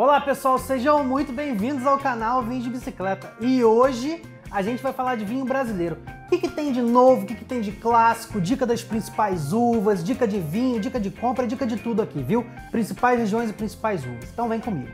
Olá pessoal, sejam muito bem-vindos ao canal Vinhos de Bicicleta. E hoje a gente vai falar de vinho brasileiro. O que, que tem de novo, o que, que tem de clássico, dica das principais uvas, dica de vinho, dica de compra, dica de tudo aqui, viu? Principais regiões e principais uvas. Então vem comigo.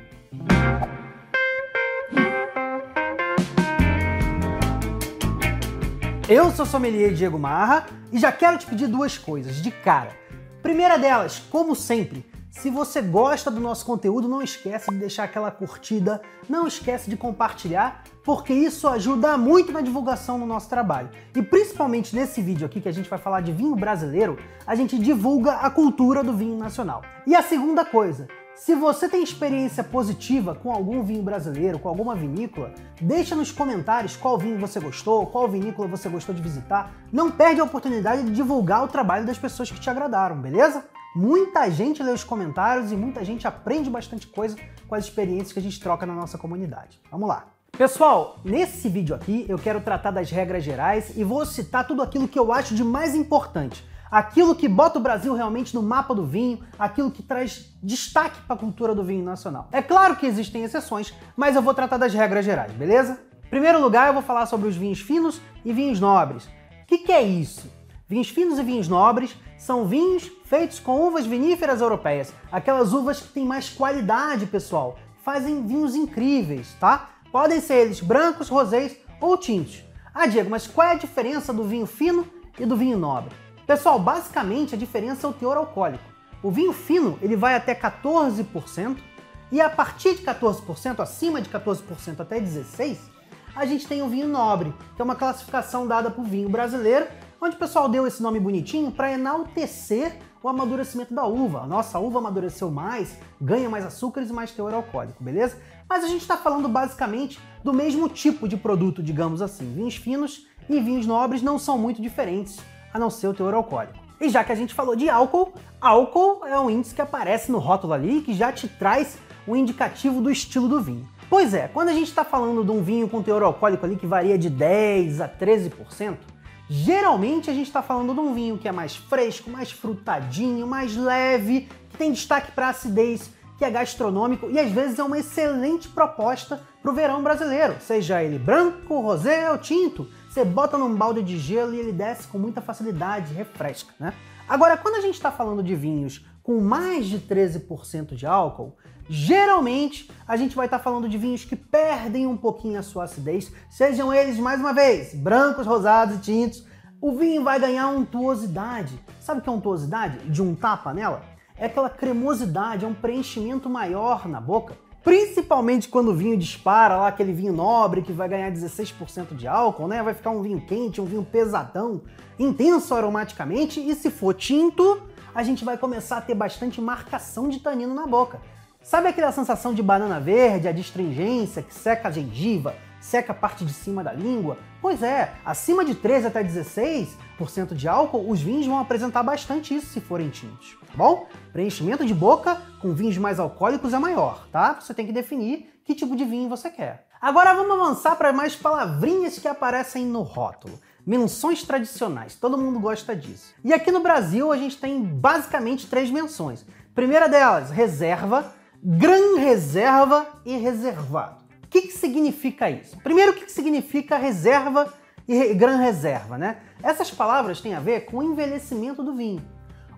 Eu sou sommelier Diego Marra e já quero te pedir duas coisas de cara. Primeira delas, como sempre, se você gosta do nosso conteúdo, não esquece de deixar aquela curtida, não esquece de compartilhar, porque isso ajuda muito na divulgação do nosso trabalho. E principalmente nesse vídeo aqui que a gente vai falar de vinho brasileiro, a gente divulga a cultura do vinho nacional. E a segunda coisa, se você tem experiência positiva com algum vinho brasileiro, com alguma vinícola, deixa nos comentários qual vinho você gostou, qual vinícola você gostou de visitar. Não perde a oportunidade de divulgar o trabalho das pessoas que te agradaram, beleza? Muita gente lê os comentários e muita gente aprende bastante coisa com as experiências que a gente troca na nossa comunidade. Vamos lá! Pessoal, nesse vídeo aqui eu quero tratar das regras gerais e vou citar tudo aquilo que eu acho de mais importante aquilo que bota o Brasil realmente no mapa do vinho, aquilo que traz destaque para a cultura do vinho nacional. É claro que existem exceções, mas eu vou tratar das regras gerais, beleza? Em primeiro lugar, eu vou falar sobre os vinhos finos e vinhos nobres. O que, que é isso? Vinhos finos e vinhos nobres são vinhos feitos com uvas viníferas europeias, aquelas uvas que têm mais qualidade, pessoal. Fazem vinhos incríveis, tá? Podem ser eles brancos, rosés ou tintos. Ah, Diego, mas qual é a diferença do vinho fino e do vinho nobre? Pessoal, basicamente a diferença é o teor alcoólico. O vinho fino ele vai até 14% e a partir de 14%, acima de 14% até 16%, a gente tem o vinho nobre, que é uma classificação dada para o vinho brasileiro, onde o pessoal deu esse nome bonitinho para enaltecer o amadurecimento da uva. A nossa uva amadureceu mais, ganha mais açúcares e mais teor alcoólico, beleza? Mas a gente está falando basicamente do mesmo tipo de produto, digamos assim. Vinhos finos e vinhos nobres não são muito diferentes a não ser o teor alcoólico. E já que a gente falou de álcool, álcool é um índice que aparece no rótulo ali que já te traz um indicativo do estilo do vinho. Pois é, quando a gente está falando de um vinho com teor alcoólico ali que varia de 10 a 13%, geralmente a gente está falando de um vinho que é mais fresco, mais frutadinho, mais leve, que tem destaque para acidez, que é gastronômico e às vezes é uma excelente proposta para o verão brasileiro, seja ele branco, rosé ou tinto. Você bota num balde de gelo e ele desce com muita facilidade, refresca, né? Agora, quando a gente está falando de vinhos com mais de 13% de álcool, geralmente a gente vai estar tá falando de vinhos que perdem um pouquinho a sua acidez, sejam eles, mais uma vez, brancos, rosados e tintos. O vinho vai ganhar untuosidade. Sabe o que é untuosidade? De um tapa nela? É aquela cremosidade, é um preenchimento maior na boca. Principalmente quando o vinho dispara lá, aquele vinho nobre que vai ganhar 16% de álcool, né? Vai ficar um vinho quente, um vinho pesadão, intenso aromaticamente, e se for tinto, a gente vai começar a ter bastante marcação de tanino na boca. Sabe aquela sensação de banana verde, a distringência que seca a gengiva, seca a parte de cima da língua? Pois é, acima de 13 até 16% de álcool, os vinhos vão apresentar bastante isso se forem tintos bom? Preenchimento de boca com vinhos mais alcoólicos é maior, tá? Você tem que definir que tipo de vinho você quer. Agora vamos avançar para mais palavrinhas que aparecem no rótulo. Menções tradicionais, todo mundo gosta disso. E aqui no Brasil a gente tem basicamente três menções. Primeira delas, reserva, gran reserva e reservado. Que, que significa isso? Primeiro, o que, que significa reserva e gran reserva, né? Essas palavras têm a ver com o envelhecimento do vinho.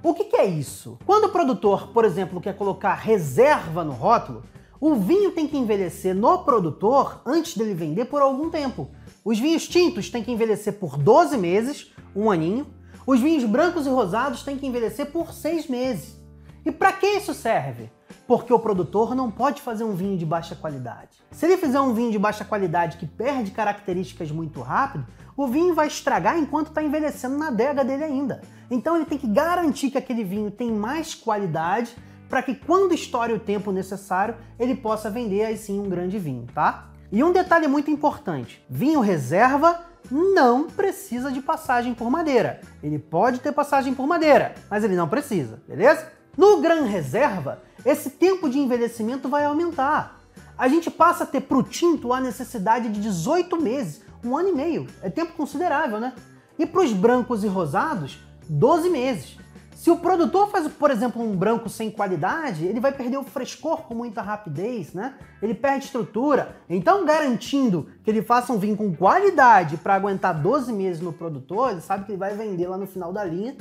O que, que é isso? Quando o produtor, por exemplo, quer colocar reserva no rótulo, o vinho tem que envelhecer no produtor antes dele vender por algum tempo. Os vinhos tintos têm que envelhecer por 12 meses, um aninho. Os vinhos brancos e rosados têm que envelhecer por 6 meses. E para que isso serve? Porque o produtor não pode fazer um vinho de baixa qualidade. Se ele fizer um vinho de baixa qualidade que perde características muito rápido, o vinho vai estragar enquanto está envelhecendo na adega dele ainda. Então ele tem que garantir que aquele vinho tem mais qualidade para que quando estoure o tempo necessário, ele possa vender aí sim um grande vinho, tá? E um detalhe muito importante: vinho reserva não precisa de passagem por madeira. Ele pode ter passagem por madeira, mas ele não precisa, beleza? No Gran Reserva, esse tempo de envelhecimento vai aumentar. A gente passa a ter para o tinto a necessidade de 18 meses, um ano e meio. É tempo considerável, né? E para os brancos e rosados, 12 meses. Se o produtor faz, por exemplo, um branco sem qualidade, ele vai perder o frescor com muita rapidez, né? Ele perde estrutura. Então, garantindo que ele faça um vinho com qualidade para aguentar 12 meses no produtor, ele sabe que ele vai vender lá no final da linha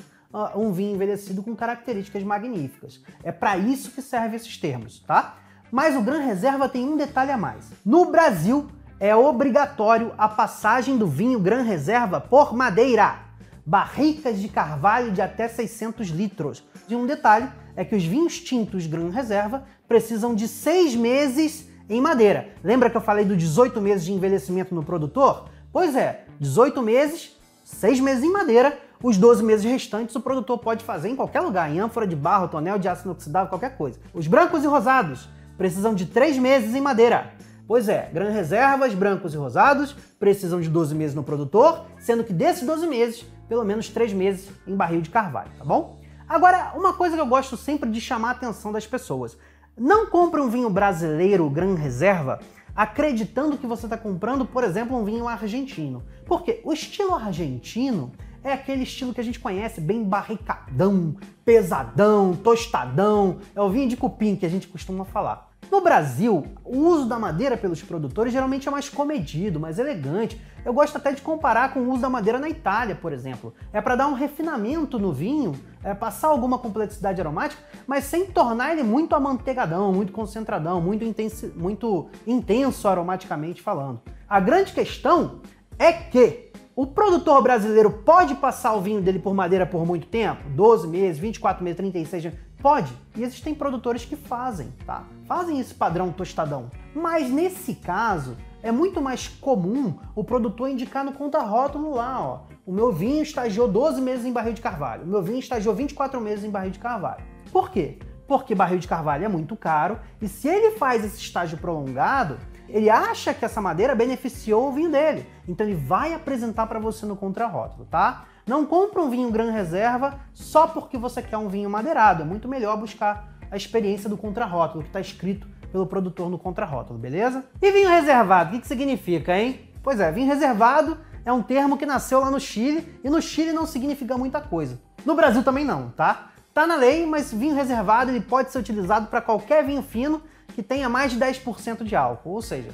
um vinho envelhecido com características magníficas. É para isso que servem esses termos, tá? Mas o Gran Reserva tem um detalhe a mais. No Brasil, é obrigatório a passagem do vinho Gran Reserva por madeira barricas de carvalho de até 600 litros. E um detalhe é que os vinhos tintos Gran Reserva precisam de seis meses em madeira. Lembra que eu falei do 18 meses de envelhecimento no produtor? Pois é, 18 meses, 6 meses em madeira, os 12 meses restantes o produtor pode fazer em qualquer lugar, em ânfora de barro, tonel de ácido inoxidável, qualquer coisa. Os brancos e rosados precisam de 3 meses em madeira. Pois é, Gran Reservas, brancos e rosados precisam de 12 meses no produtor, sendo que desses 12 meses, pelo menos 3 meses em barril de carvalho, tá bom? Agora, uma coisa que eu gosto sempre de chamar a atenção das pessoas. Não compre um vinho brasileiro Gran Reserva acreditando que você está comprando, por exemplo, um vinho argentino. Porque o estilo argentino é aquele estilo que a gente conhece, bem barricadão, pesadão, tostadão. É o vinho de cupim que a gente costuma falar. No Brasil, o uso da madeira pelos produtores geralmente é mais comedido, mais elegante. Eu gosto até de comparar com o uso da madeira na Itália, por exemplo. É para dar um refinamento no vinho, é passar alguma complexidade aromática, mas sem tornar ele muito amanteigadão, muito concentradão, muito, intenso, muito intenso aromaticamente falando. A grande questão é que o produtor brasileiro pode passar o vinho dele por madeira por muito tempo? 12 meses, 24 meses, 36 meses? Pode. E existem produtores que fazem, tá? Fazem esse padrão tostadão. Mas nesse caso, é muito mais comum o produtor indicar no conta-rótulo lá, ó. O meu vinho estagiou 12 meses em barril de carvalho. O meu vinho estagiou 24 meses em barril de carvalho. Por quê? Porque barril de carvalho é muito caro e se ele faz esse estágio prolongado, ele acha que essa madeira beneficiou o vinho dele. Então ele vai apresentar para você no contrarótulo, tá? Não compra um vinho Gran Reserva só porque você quer um vinho madeirado. É muito melhor buscar a experiência do contrarótulo, que está escrito pelo produtor no contrarótulo, beleza? E vinho reservado, o que, que significa, hein? Pois é, vinho reservado é um termo que nasceu lá no Chile e no Chile não significa muita coisa. No Brasil também não, tá? Tá na lei, mas vinho reservado ele pode ser utilizado para qualquer vinho fino que tenha mais de 10% de álcool, ou seja,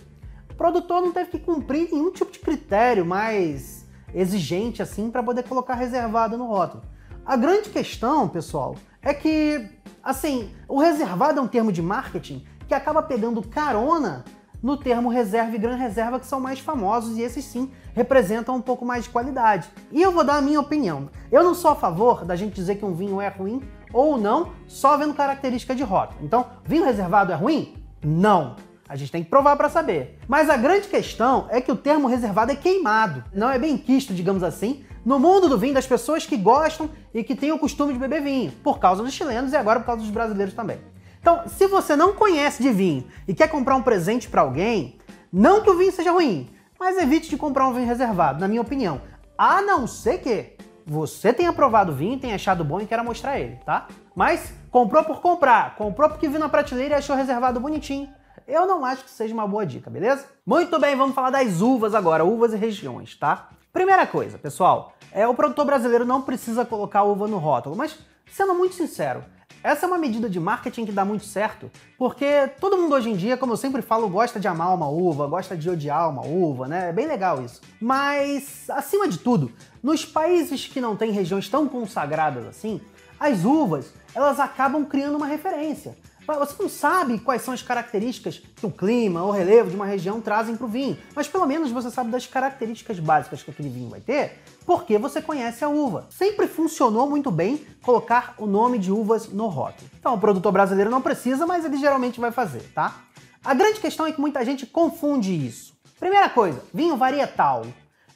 o produtor não teve que cumprir nenhum tipo de critério mais exigente assim para poder colocar reservado no rótulo. A grande questão, pessoal, é que assim, o reservado é um termo de marketing que acaba pegando carona no termo reserva e gran reserva, que são mais famosos e esses sim representam um pouco mais de qualidade. E eu vou dar a minha opinião. Eu não sou a favor da gente dizer que um vinho é ruim ou não só vendo característica de rótulo. Então, vinho reservado é ruim? Não. A gente tem que provar para saber. Mas a grande questão é que o termo reservado é queimado. Não é bem quisto, digamos assim, no mundo do vinho das pessoas que gostam e que têm o costume de beber vinho, por causa dos chilenos e agora por causa dos brasileiros também. Então, se você não conhece de vinho e quer comprar um presente para alguém, não que o vinho seja ruim, mas evite de comprar um vinho reservado, na minha opinião. A não ser que você tenha provado o vinho, tenha achado bom e queira mostrar ele, tá? Mas comprou por comprar, comprou porque viu na prateleira e achou reservado bonitinho eu não acho que seja uma boa dica, beleza? Muito bem, vamos falar das uvas agora, uvas e regiões, tá? Primeira coisa, pessoal, é o produtor brasileiro não precisa colocar uva no rótulo, mas sendo muito sincero, essa é uma medida de marketing que dá muito certo, porque todo mundo hoje em dia, como eu sempre falo, gosta de amar uma uva, gosta de odiar uma uva, né? É bem legal isso. Mas, acima de tudo, nos países que não têm regiões tão consagradas assim, as uvas, elas acabam criando uma referência. Você não sabe quais são as características que o clima ou relevo de uma região trazem para o vinho, mas pelo menos você sabe das características básicas que aquele vinho vai ter, porque você conhece a uva. Sempre funcionou muito bem colocar o nome de uvas no rótulo. Então o produtor brasileiro não precisa, mas ele geralmente vai fazer, tá? A grande questão é que muita gente confunde isso. Primeira coisa, vinho varietal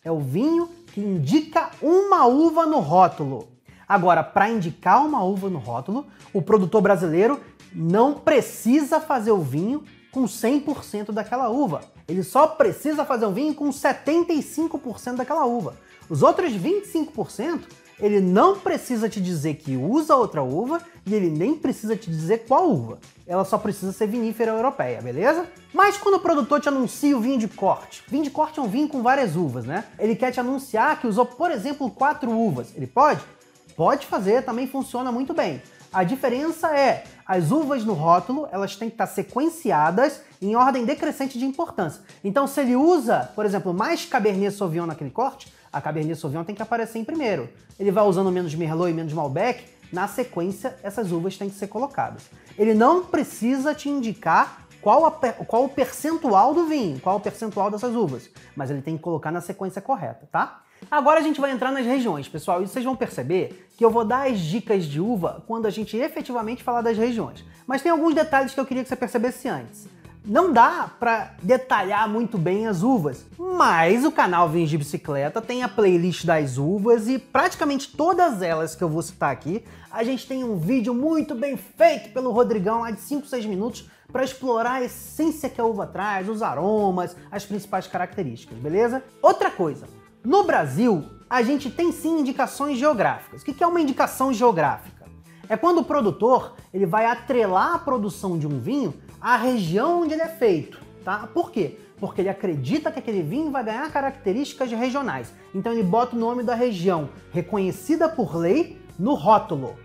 é o vinho que indica uma uva no rótulo. Agora, para indicar uma uva no rótulo, o produtor brasileiro não precisa fazer o vinho com 100% daquela uva. Ele só precisa fazer um vinho com 75% daquela uva. Os outros 25%, ele não precisa te dizer que usa outra uva e ele nem precisa te dizer qual uva. Ela só precisa ser vinífera europeia, beleza? Mas quando o produtor te anuncia o vinho de corte, vinho de corte é um vinho com várias uvas, né? Ele quer te anunciar que usou, por exemplo, quatro uvas. Ele pode? Pode fazer, também funciona muito bem. A diferença é, as uvas no rótulo, elas têm que estar sequenciadas em ordem decrescente de importância. Então, se ele usa, por exemplo, mais Cabernet Sauvignon naquele corte, a Cabernet Sauvignon tem que aparecer em primeiro. Ele vai usando menos Merlot e menos Malbec, na sequência, essas uvas têm que ser colocadas. Ele não precisa te indicar qual, a, qual o percentual do vinho, qual o percentual dessas uvas, mas ele tem que colocar na sequência correta, tá? Agora a gente vai entrar nas regiões, pessoal, e vocês vão perceber que eu vou dar as dicas de uva quando a gente efetivamente falar das regiões. Mas tem alguns detalhes que eu queria que você percebesse antes. Não dá para detalhar muito bem as uvas, mas o canal Vinhos de Bicicleta tem a playlist das uvas e praticamente todas elas que eu vou citar aqui, a gente tem um vídeo muito bem feito pelo Rodrigão lá de 5, 6 minutos para explorar a essência que a uva traz, os aromas, as principais características, beleza? Outra coisa, no Brasil, a gente tem sim indicações geográficas. O que é uma indicação geográfica? É quando o produtor ele vai atrelar a produção de um vinho à região onde ele é feito, tá? Por quê? Porque ele acredita que aquele vinho vai ganhar características regionais. Então ele bota o nome da região reconhecida por lei no rótulo.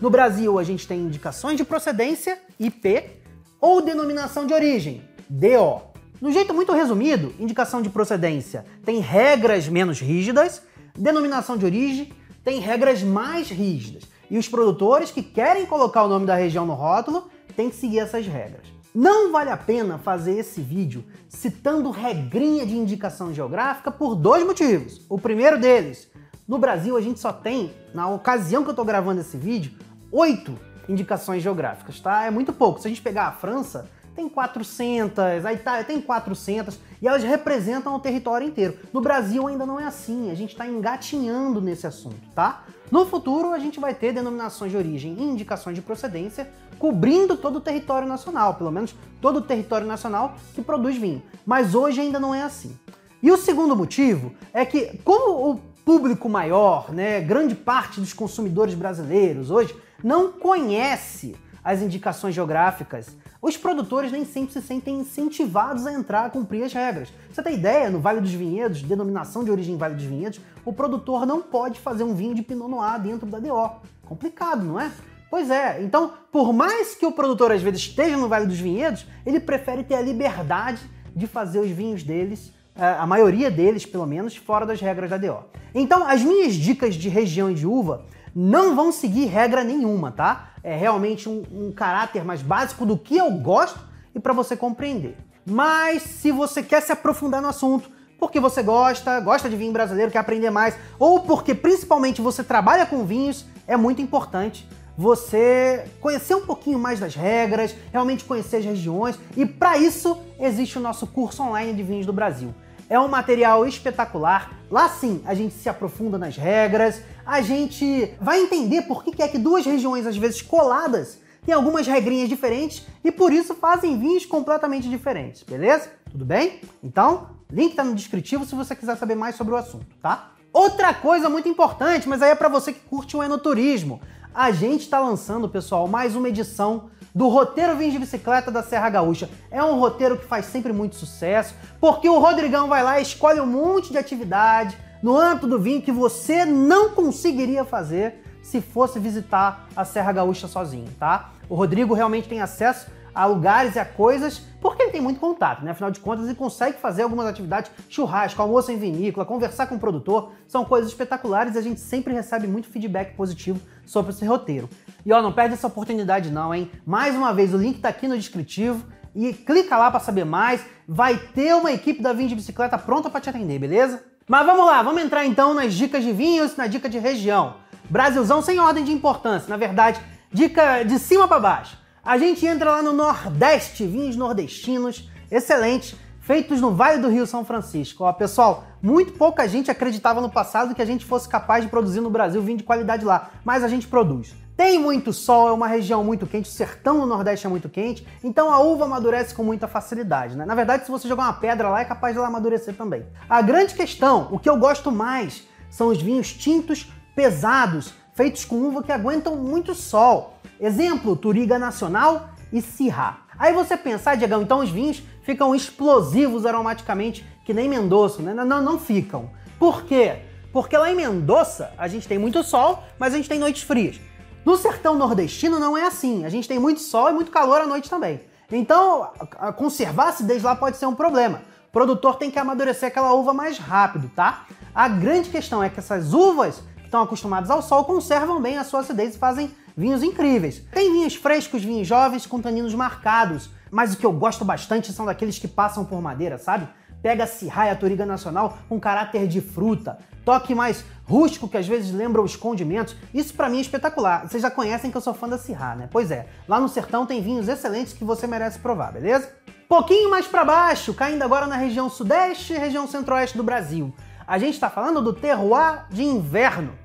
No Brasil, a gente tem indicações de procedência, IP, ou denominação de origem, DO. No jeito muito resumido, indicação de procedência tem regras menos rígidas, denominação de origem tem regras mais rígidas. E os produtores que querem colocar o nome da região no rótulo têm que seguir essas regras. Não vale a pena fazer esse vídeo citando regrinha de indicação geográfica por dois motivos. O primeiro deles, no Brasil a gente só tem, na ocasião que eu estou gravando esse vídeo, oito indicações geográficas, tá? É muito pouco. Se a gente pegar a França, tem 400, a Itália tem 400 e elas representam o território inteiro. No Brasil ainda não é assim, a gente está engatinhando nesse assunto, tá? No futuro a gente vai ter denominações de origem e indicações de procedência cobrindo todo o território nacional, pelo menos todo o território nacional que produz vinho. Mas hoje ainda não é assim. E o segundo motivo é que, como o público maior, né, grande parte dos consumidores brasileiros hoje não conhece as indicações geográficas os produtores nem sempre se sentem incentivados a entrar a cumprir as regras. Você tem ideia, no Vale dos Vinhedos, denominação de origem Vale dos Vinhedos, o produtor não pode fazer um vinho de Pinot Noir dentro da DO. Complicado, não é? Pois é, então, por mais que o produtor às vezes esteja no Vale dos Vinhedos, ele prefere ter a liberdade de fazer os vinhos deles, é, a maioria deles pelo menos, fora das regras da DO. Então, as minhas dicas de região de uva não vão seguir regra nenhuma, tá? é realmente um, um caráter mais básico do que eu gosto e para você compreender. Mas se você quer se aprofundar no assunto, porque você gosta, gosta de vinho brasileiro, quer aprender mais, ou porque principalmente você trabalha com vinhos, é muito importante você conhecer um pouquinho mais das regras, realmente conhecer as regiões, e para isso existe o nosso curso online de vinhos do Brasil. É um material espetacular. Lá sim, a gente se aprofunda nas regras, a gente vai entender por que é que duas regiões, às vezes coladas, têm algumas regrinhas diferentes e por isso fazem vinhos completamente diferentes, beleza? Tudo bem? Então, link tá no descritivo se você quiser saber mais sobre o assunto, tá? Outra coisa muito importante, mas aí é para você que curte o enoturismo. A gente está lançando, pessoal, mais uma edição do roteiro Vinhos de Bicicleta da Serra Gaúcha. É um roteiro que faz sempre muito sucesso, porque o Rodrigão vai lá e escolhe um monte de atividade no âmbito do vinho que você não conseguiria fazer se fosse visitar a Serra Gaúcha sozinho, tá? O Rodrigo realmente tem acesso a lugares e a coisas, porque ele tem muito contato, né? Afinal de contas, ele consegue fazer algumas atividades, churrasco, almoço em vinícola, conversar com o produtor, são coisas espetaculares e a gente sempre recebe muito feedback positivo sobre esse roteiro. E ó, não perde essa oportunidade não, hein? Mais uma vez, o link tá aqui no descritivo e clica lá para saber mais. Vai ter uma equipe da Vinho de Bicicleta pronta para te atender, beleza? Mas vamos lá, vamos entrar então nas dicas de vinhos, na dica de região. Brasilzão sem ordem de importância, na verdade, dica de cima para baixo. A gente entra lá no Nordeste, vinhos nordestinos, excelentes, feitos no Vale do Rio São Francisco. Ó, pessoal, muito pouca gente acreditava no passado que a gente fosse capaz de produzir no Brasil vinho de qualidade lá, mas a gente produz. Tem muito sol, é uma região muito quente, o sertão no Nordeste é muito quente, então a uva amadurece com muita facilidade. Né? Na verdade, se você jogar uma pedra lá, é capaz de ela amadurecer também. A grande questão, o que eu gosto mais, são os vinhos tintos pesados, feitos com uva que aguentam muito sol. Exemplo, Turiga Nacional e Sirra. Aí você pensa, ah, Diegão, então os vinhos ficam explosivos aromaticamente, que nem Mendoza, né? Não, não ficam. Por quê? Porque lá em Mendoza a gente tem muito sol, mas a gente tem noites frias. No sertão nordestino não é assim. A gente tem muito sol e muito calor à noite também. Então, conservar a acidez lá pode ser um problema. O produtor tem que amadurecer aquela uva mais rápido, tá? A grande questão é que essas uvas estão acostumadas ao sol conservam bem a sua acidez e fazem vinhos incríveis. Tem vinhos frescos, vinhos jovens com taninos marcados, mas o que eu gosto bastante são daqueles que passam por madeira, sabe? Pega a Sirra e a Toriga Nacional com caráter de fruta, toque mais rústico que às vezes lembra os condimentos. Isso para mim é espetacular. Vocês já conhecem que eu sou fã da Sirra, né? Pois é, lá no sertão tem vinhos excelentes que você merece provar, beleza? Pouquinho mais para baixo, caindo agora na região sudeste e região centro-oeste do Brasil. A gente está falando do terroir de inverno.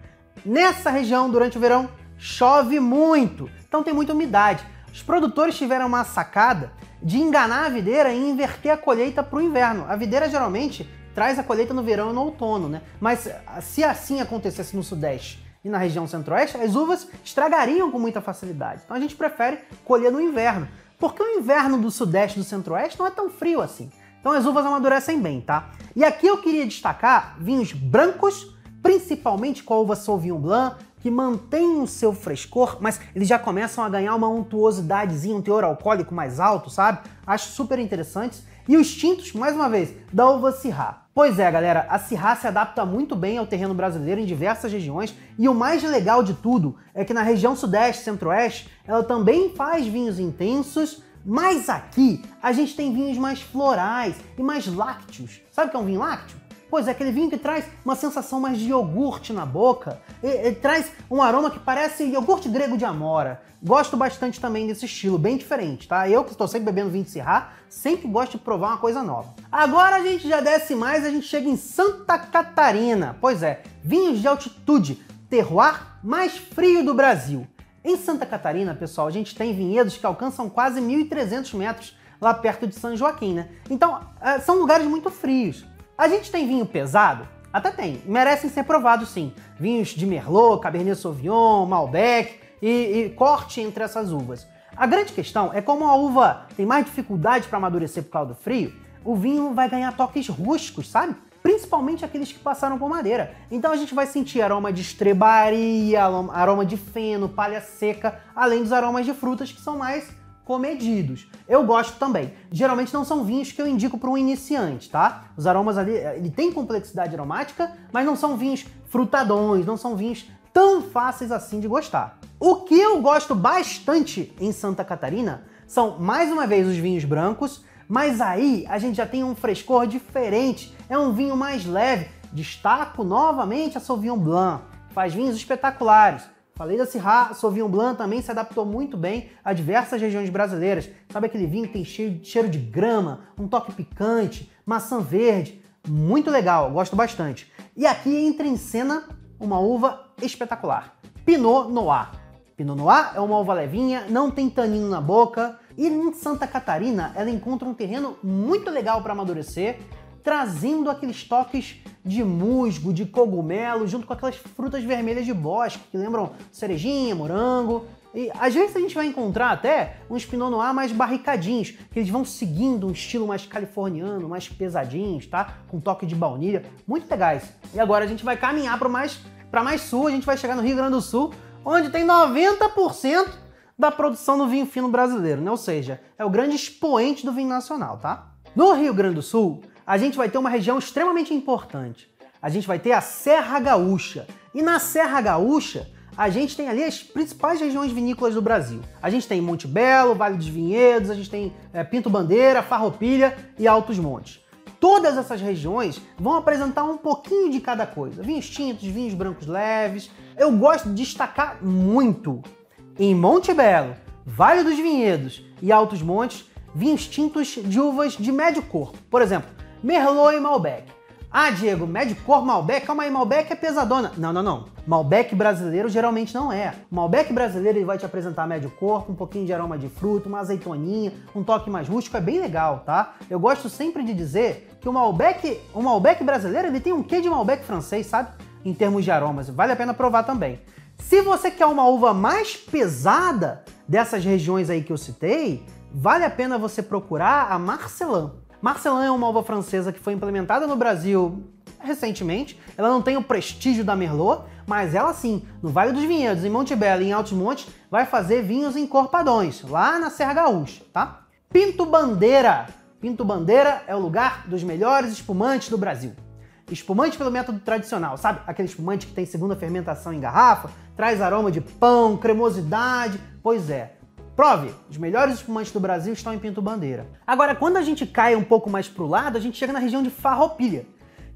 Nessa região, durante o verão, chove muito, então tem muita umidade. Os produtores tiveram uma sacada de enganar a videira e inverter a colheita para o inverno. A videira geralmente traz a colheita no verão e no outono, né? Mas se assim acontecesse no sudeste e na região centro-oeste, as uvas estragariam com muita facilidade. Então a gente prefere colher no inverno, porque o inverno do sudeste e do centro-oeste não é tão frio assim. Então as uvas amadurecem bem, tá? E aqui eu queria destacar vinhos brancos, principalmente com a uva Sauvignon Blanc, que mantém o seu frescor, mas eles já começam a ganhar uma untuosidadezinha, um teor alcoólico mais alto, sabe? Acho super interessantes. E os tintos, mais uma vez, da uva Syrah. Pois é, galera, a Syrah se adapta muito bem ao terreno brasileiro em diversas regiões e o mais legal de tudo é que na região sudeste centro-oeste ela também faz vinhos intensos, mas aqui a gente tem vinhos mais florais e mais lácteos. Sabe o que é um vinho lácteo? Pois é, aquele vinho que traz uma sensação mais de iogurte na boca, ele, traz um aroma que parece iogurte grego de amora. Gosto bastante também desse estilo, bem diferente, tá? Eu que estou sempre bebendo vinho de Sirá, sempre gosto de provar uma coisa nova. Agora a gente já desce mais, a gente chega em Santa Catarina. Pois é, vinhos de altitude, terroir mais frio do Brasil. Em Santa Catarina, pessoal, a gente tem vinhedos que alcançam quase 1.300 metros lá perto de São Joaquim, né? Então, é, são lugares muito frios. A gente tem vinho pesado? Até tem, merecem ser provados sim. Vinhos de Merlot, Cabernet Sauvignon, Malbec e, e corte entre essas uvas. A grande questão é como a uva tem mais dificuldade para amadurecer por causa do frio, o vinho vai ganhar toques rústicos, sabe? Principalmente aqueles que passaram por madeira. Então a gente vai sentir aroma de estrebaria, aroma de feno, palha seca, além dos aromas de frutas que são mais comedidos. Eu gosto também. Geralmente não são vinhos que eu indico para um iniciante, tá? Os aromas ali, ele tem complexidade aromática, mas não são vinhos frutadões, não são vinhos tão fáceis assim de gostar. O que eu gosto bastante em Santa Catarina são, mais uma vez, os vinhos brancos, mas aí a gente já tem um frescor diferente, é um vinho mais leve. Destaco novamente a Sauvignon Blanc, faz vinhos espetaculares. Falei da Syrah, Sauvignon Blanc também se adaptou muito bem a diversas regiões brasileiras. Sabe aquele vinho que tem cheiro, cheiro de grama, um toque picante, maçã verde? Muito legal, gosto bastante. E aqui entra em cena uma uva espetacular, Pinot Noir. Pinot Noir é uma uva levinha, não tem tanino na boca, e em Santa Catarina ela encontra um terreno muito legal para amadurecer trazendo aqueles toques de musgo, de cogumelo, junto com aquelas frutas vermelhas de bosque, que lembram cerejinha, morango. E às vezes a gente vai encontrar até uns Pinot Noir mais barricadinhos, que eles vão seguindo um estilo mais californiano, mais pesadinhos, tá? Com toque de baunilha, muito legais. E agora a gente vai caminhar para mais, mais sul, a gente vai chegar no Rio Grande do Sul, onde tem 90% da produção do vinho fino brasileiro, né? Ou seja, é o grande expoente do vinho nacional, tá? No Rio Grande do Sul, a gente vai ter uma região extremamente importante. A gente vai ter a Serra Gaúcha. E na Serra Gaúcha, a gente tem ali as principais regiões vinícolas do Brasil. A gente tem Monte Belo, Vale dos Vinhedos, a gente tem é, Pinto Bandeira, Farroupilha e Altos Montes. Todas essas regiões vão apresentar um pouquinho de cada coisa. Vinhos tintos, vinhos brancos leves. Eu gosto de destacar muito em Monte Belo, Vale dos Vinhedos e Altos Montes, vinhos tintos de uvas de médio corpo. Por exemplo, Merlot e Malbec. Ah, Diego, médio cor Malbec? Calma aí, Malbec é pesadona. Não, não, não. Malbec brasileiro geralmente não é. O Malbec brasileiro ele vai te apresentar médio corpo, um pouquinho de aroma de fruto, uma azeitoninha, um toque mais rústico, é bem legal, tá? Eu gosto sempre de dizer que o Malbec, o Malbec brasileiro, ele tem um quê de Malbec francês, sabe? Em termos de aromas, vale a pena provar também. Se você quer uma uva mais pesada dessas regiões aí que eu citei, vale a pena você procurar a Marcelin. Marcelin é uma uva francesa que foi implementada no Brasil recentemente. Ela não tem o prestígio da Merlot, mas ela sim, no Vale dos Vinhedos, em Monte Belo e em Altos Montes, vai fazer vinhos encorpadões, lá na Serra Gaúcha, tá? Pinto Bandeira. Pinto Bandeira é o lugar dos melhores espumantes do Brasil. Espumante pelo método tradicional, sabe? Aquele espumante que tem segunda fermentação em garrafa, traz aroma de pão, cremosidade. Pois é, Prove, os melhores espumantes do Brasil estão em Pinto Bandeira. Agora, quando a gente cai um pouco mais pro lado, a gente chega na região de Farroupilha,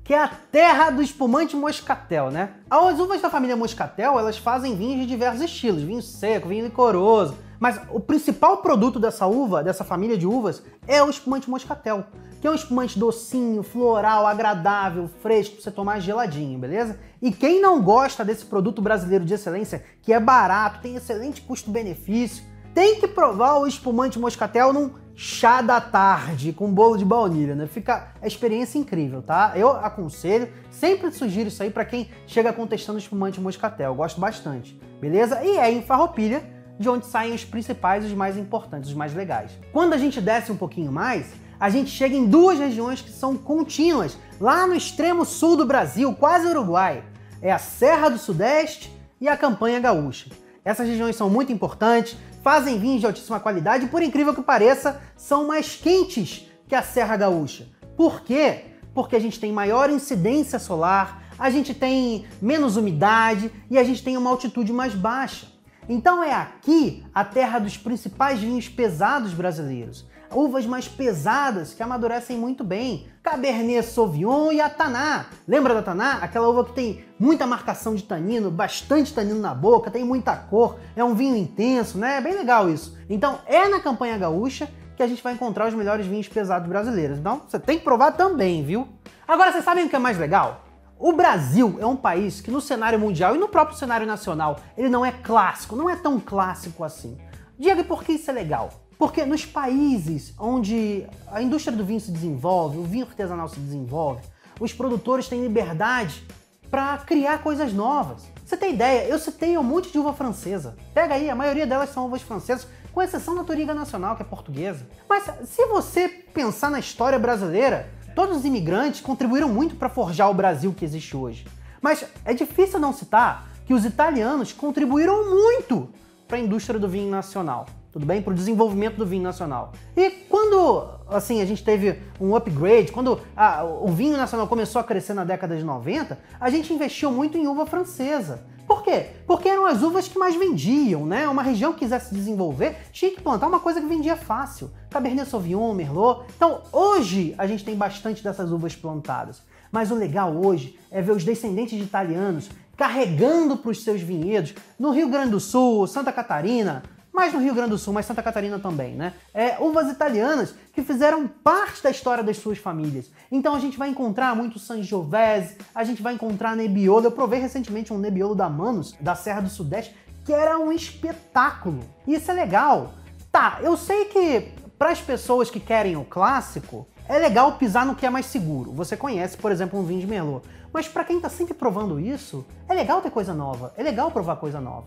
que é a terra do espumante moscatel, né? As uvas da família moscatel, elas fazem vinhos de diversos estilos, vinho seco, vinho licoroso, mas o principal produto dessa uva, dessa família de uvas, é o espumante moscatel, que é um espumante docinho, floral, agradável, fresco, pra você tomar geladinho, beleza? E quem não gosta desse produto brasileiro de excelência, que é barato, tem excelente custo-benefício, tem que provar o espumante moscatel num chá da tarde com bolo de baunilha, né? Fica a experiência incrível, tá? Eu aconselho, sempre sugiro isso aí para quem chega contestando espumante moscatel. Eu gosto bastante, beleza? E é em Farroupilha de onde saem os principais, os mais importantes, os mais legais. Quando a gente desce um pouquinho mais, a gente chega em duas regiões que são contínuas, lá no extremo sul do Brasil, quase Uruguai. É a Serra do Sudeste e a Campanha Gaúcha. Essas regiões são muito importantes, fazem vinhos de altíssima qualidade e, por incrível que pareça, são mais quentes que a Serra Gaúcha. Por quê? Porque a gente tem maior incidência solar, a gente tem menos umidade e a gente tem uma altitude mais baixa. Então é aqui a terra dos principais vinhos pesados brasileiros uvas mais pesadas que amadurecem muito bem. Cabernet Sauvignon e a Taná. Lembra da Taná? Aquela uva que tem muita marcação de tanino, bastante tanino na boca, tem muita cor, é um vinho intenso, né? É bem legal isso. Então é na campanha gaúcha que a gente vai encontrar os melhores vinhos pesados brasileiros. Então você tem que provar também, viu? Agora vocês sabem o que é mais legal? O Brasil é um país que no cenário mundial e no próprio cenário nacional, ele não é clássico, não é tão clássico assim. Diga por que isso é legal. Porque nos países onde a indústria do vinho se desenvolve, o vinho artesanal se desenvolve, os produtores têm liberdade para criar coisas novas. Você tem ideia? Eu citei um monte de uva francesa. Pega aí, a maioria delas são uvas francesas, com exceção da Toriga Nacional, que é portuguesa. Mas se você pensar na história brasileira, todos os imigrantes contribuíram muito para forjar o Brasil que existe hoje. Mas é difícil não citar que os italianos contribuíram muito para a indústria do vinho nacional tudo bem? Para o desenvolvimento do vinho nacional. E quando assim a gente teve um upgrade, quando a, o vinho nacional começou a crescer na década de 90, a gente investiu muito em uva francesa. Por quê? Porque eram as uvas que mais vendiam, né? Uma região que quisesse desenvolver tinha que plantar uma coisa que vendia fácil. Cabernet Sauvignon, Merlot. Então, hoje a gente tem bastante dessas uvas plantadas. Mas o legal hoje é ver os descendentes de italianos carregando para os seus vinhedos no Rio Grande do Sul, Santa Catarina, mais no Rio Grande do Sul, mas Santa Catarina também, né? É, uvas italianas que fizeram parte da história das suas famílias. Então a gente vai encontrar muito Sangiovese, a gente vai encontrar Nebbiolo. Eu provei recentemente um Nebbiolo da Manus, da Serra do Sudeste, que era um espetáculo. E isso é legal. Tá, eu sei que para as pessoas que querem o clássico, é legal pisar no que é mais seguro. Você conhece, por exemplo, um vinho de Merlot. Mas para quem está sempre provando isso, é legal ter coisa nova. É legal provar coisa nova.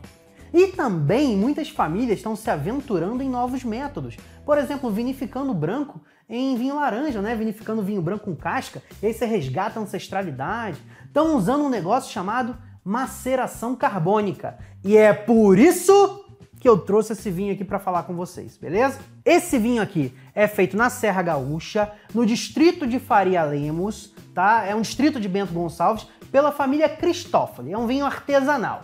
E também muitas famílias estão se aventurando em novos métodos. Por exemplo, vinificando branco em vinho laranja, né? Vinificando vinho branco com casca, e aí você resgata a ancestralidade. Estão usando um negócio chamado maceração carbônica. E é por isso que eu trouxe esse vinho aqui para falar com vocês, beleza? Esse vinho aqui é feito na Serra Gaúcha, no distrito de Faria Lemos, tá? É um distrito de Bento Gonçalves, pela família Cristófoli. É um vinho artesanal.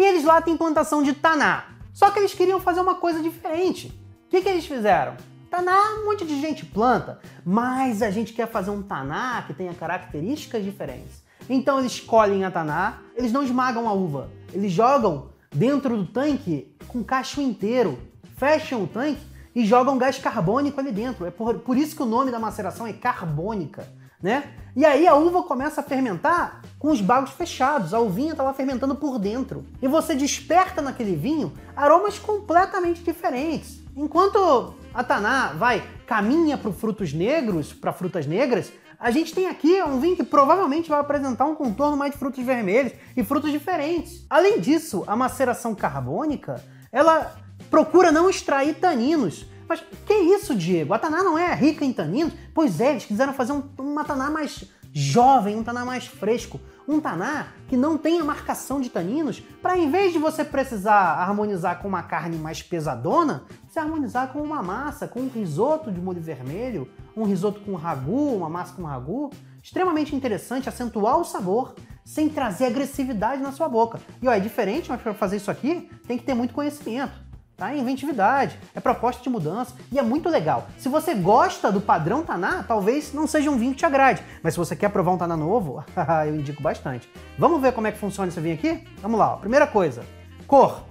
E eles lá têm plantação de taná. Só que eles queriam fazer uma coisa diferente. O que, que eles fizeram? Taná, um monte de gente planta, mas a gente quer fazer um taná que tenha características diferentes. Então eles escolhem a taná, eles não esmagam a uva, eles jogam dentro do tanque com cacho inteiro, fecham o tanque e jogam gás carbônico ali dentro. É por, por isso que o nome da maceração é carbônica né? E aí a uva começa a fermentar com os bagos fechados, a uvinha está lá fermentando por dentro. E você desperta naquele vinho aromas completamente diferentes. Enquanto a Taná vai caminha para frutos negros, para frutas negras, a gente tem aqui um vinho que provavelmente vai apresentar um contorno mais de frutos vermelhos e frutos diferentes. Além disso, a maceração carbônica, ela procura não extrair taninos, mas que isso, Diego? A taná não é rica em taninos? Pois é, eles quiseram fazer um, uma taná mais jovem, um taná mais fresco, um taná que não tem a marcação de taninos, para em vez de você precisar harmonizar com uma carne mais pesadona, você harmonizar com uma massa, com um risoto de molho vermelho, um risoto com ragu, uma massa com ragu, extremamente interessante, acentuar o sabor sem trazer agressividade na sua boca. E ó, é diferente, mas para fazer isso aqui tem que ter muito conhecimento tá? É inventividade, é proposta de mudança e é muito legal. Se você gosta do padrão Taná, talvez não seja um vinho que te agrade, mas se você quer provar um Taná novo, eu indico bastante. Vamos ver como é que funciona esse vinho aqui? Vamos lá, ó. primeira coisa, cor.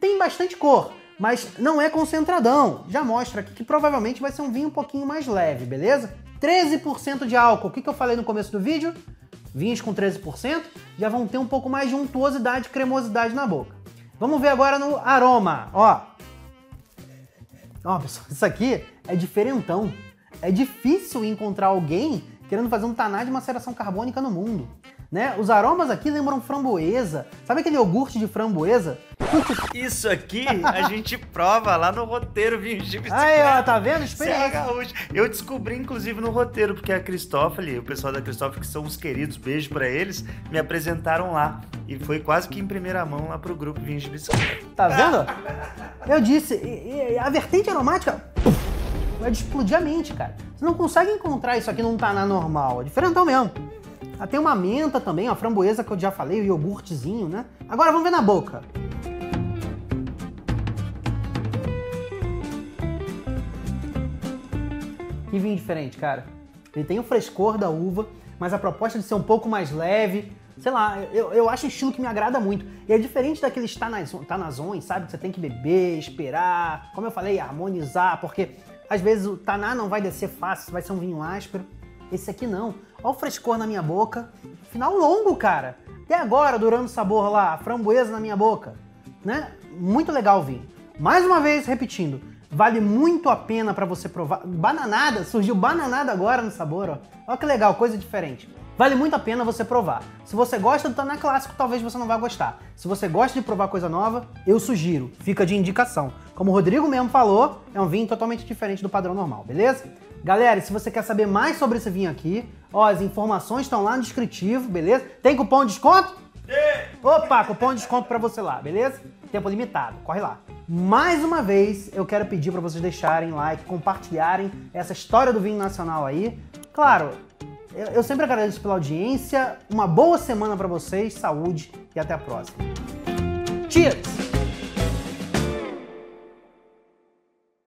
Tem bastante cor, mas não é concentradão. Já mostra aqui que provavelmente vai ser um vinho um pouquinho mais leve, beleza? 13% de álcool. O que, que eu falei no começo do vídeo? Vinhos com 13% já vão ter um pouco mais de untuosidade, cremosidade na boca. Vamos ver agora no aroma, ó. Ó, pessoal, isso aqui é diferentão. É difícil encontrar alguém querendo fazer um taná de maceração carbônica no mundo. Né? Os aromas aqui lembram framboesa. Sabe aquele iogurte de framboesa? Isso aqui a gente prova lá no roteiro Vinho de Bicicleta. Aí, ó, tá vendo? Experiência. Eu descobri, inclusive, no roteiro, porque a Cristófoli, o pessoal da Cristófoli, que são os queridos, beijo para eles, me apresentaram lá. E foi quase que em primeira mão lá pro grupo Vinhos de Bicicleta. Tá vendo? Eu disse, e, e, a vertente aromática vai de explodir a mente, cara. Você não consegue encontrar isso aqui num taná normal. É diferentão mesmo. Ah, tem uma menta também, a framboesa que eu já falei, o iogurtezinho, né? Agora vamos ver na boca. Que vinho diferente, cara. Ele tem o frescor da uva, mas a proposta de ser um pouco mais leve. Sei lá, eu, eu acho um estilo que me agrada muito. E é diferente daqueles tanazões, sabe? Que você tem que beber, esperar, como eu falei, harmonizar, porque às vezes o taná não vai descer fácil, vai ser um vinho áspero. Esse aqui não. Olha o frescor na minha boca. Final longo, cara. Até agora, durando o sabor lá, a framboesa na minha boca. Né? Muito legal o vinho. Mais uma vez, repetindo, vale muito a pena para você provar. Bananada, surgiu bananada agora no sabor, ó. Olha que legal, coisa diferente. Vale muito a pena você provar. Se você gosta do Taná Clássico, talvez você não vá gostar. Se você gosta de provar coisa nova, eu sugiro. Fica de indicação. Como o Rodrigo mesmo falou, é um vinho totalmente diferente do padrão normal, beleza? Galera, se você quer saber mais sobre esse vinho aqui, ó, as informações estão lá no descritivo, beleza? Tem cupom de desconto? Opa, cupom de desconto para você lá, beleza? Tempo limitado, corre lá. Mais uma vez, eu quero pedir para vocês deixarem like, compartilharem essa história do vinho nacional aí. Claro, eu, eu sempre agradeço pela audiência. Uma boa semana para vocês, saúde e até a próxima. Cheers!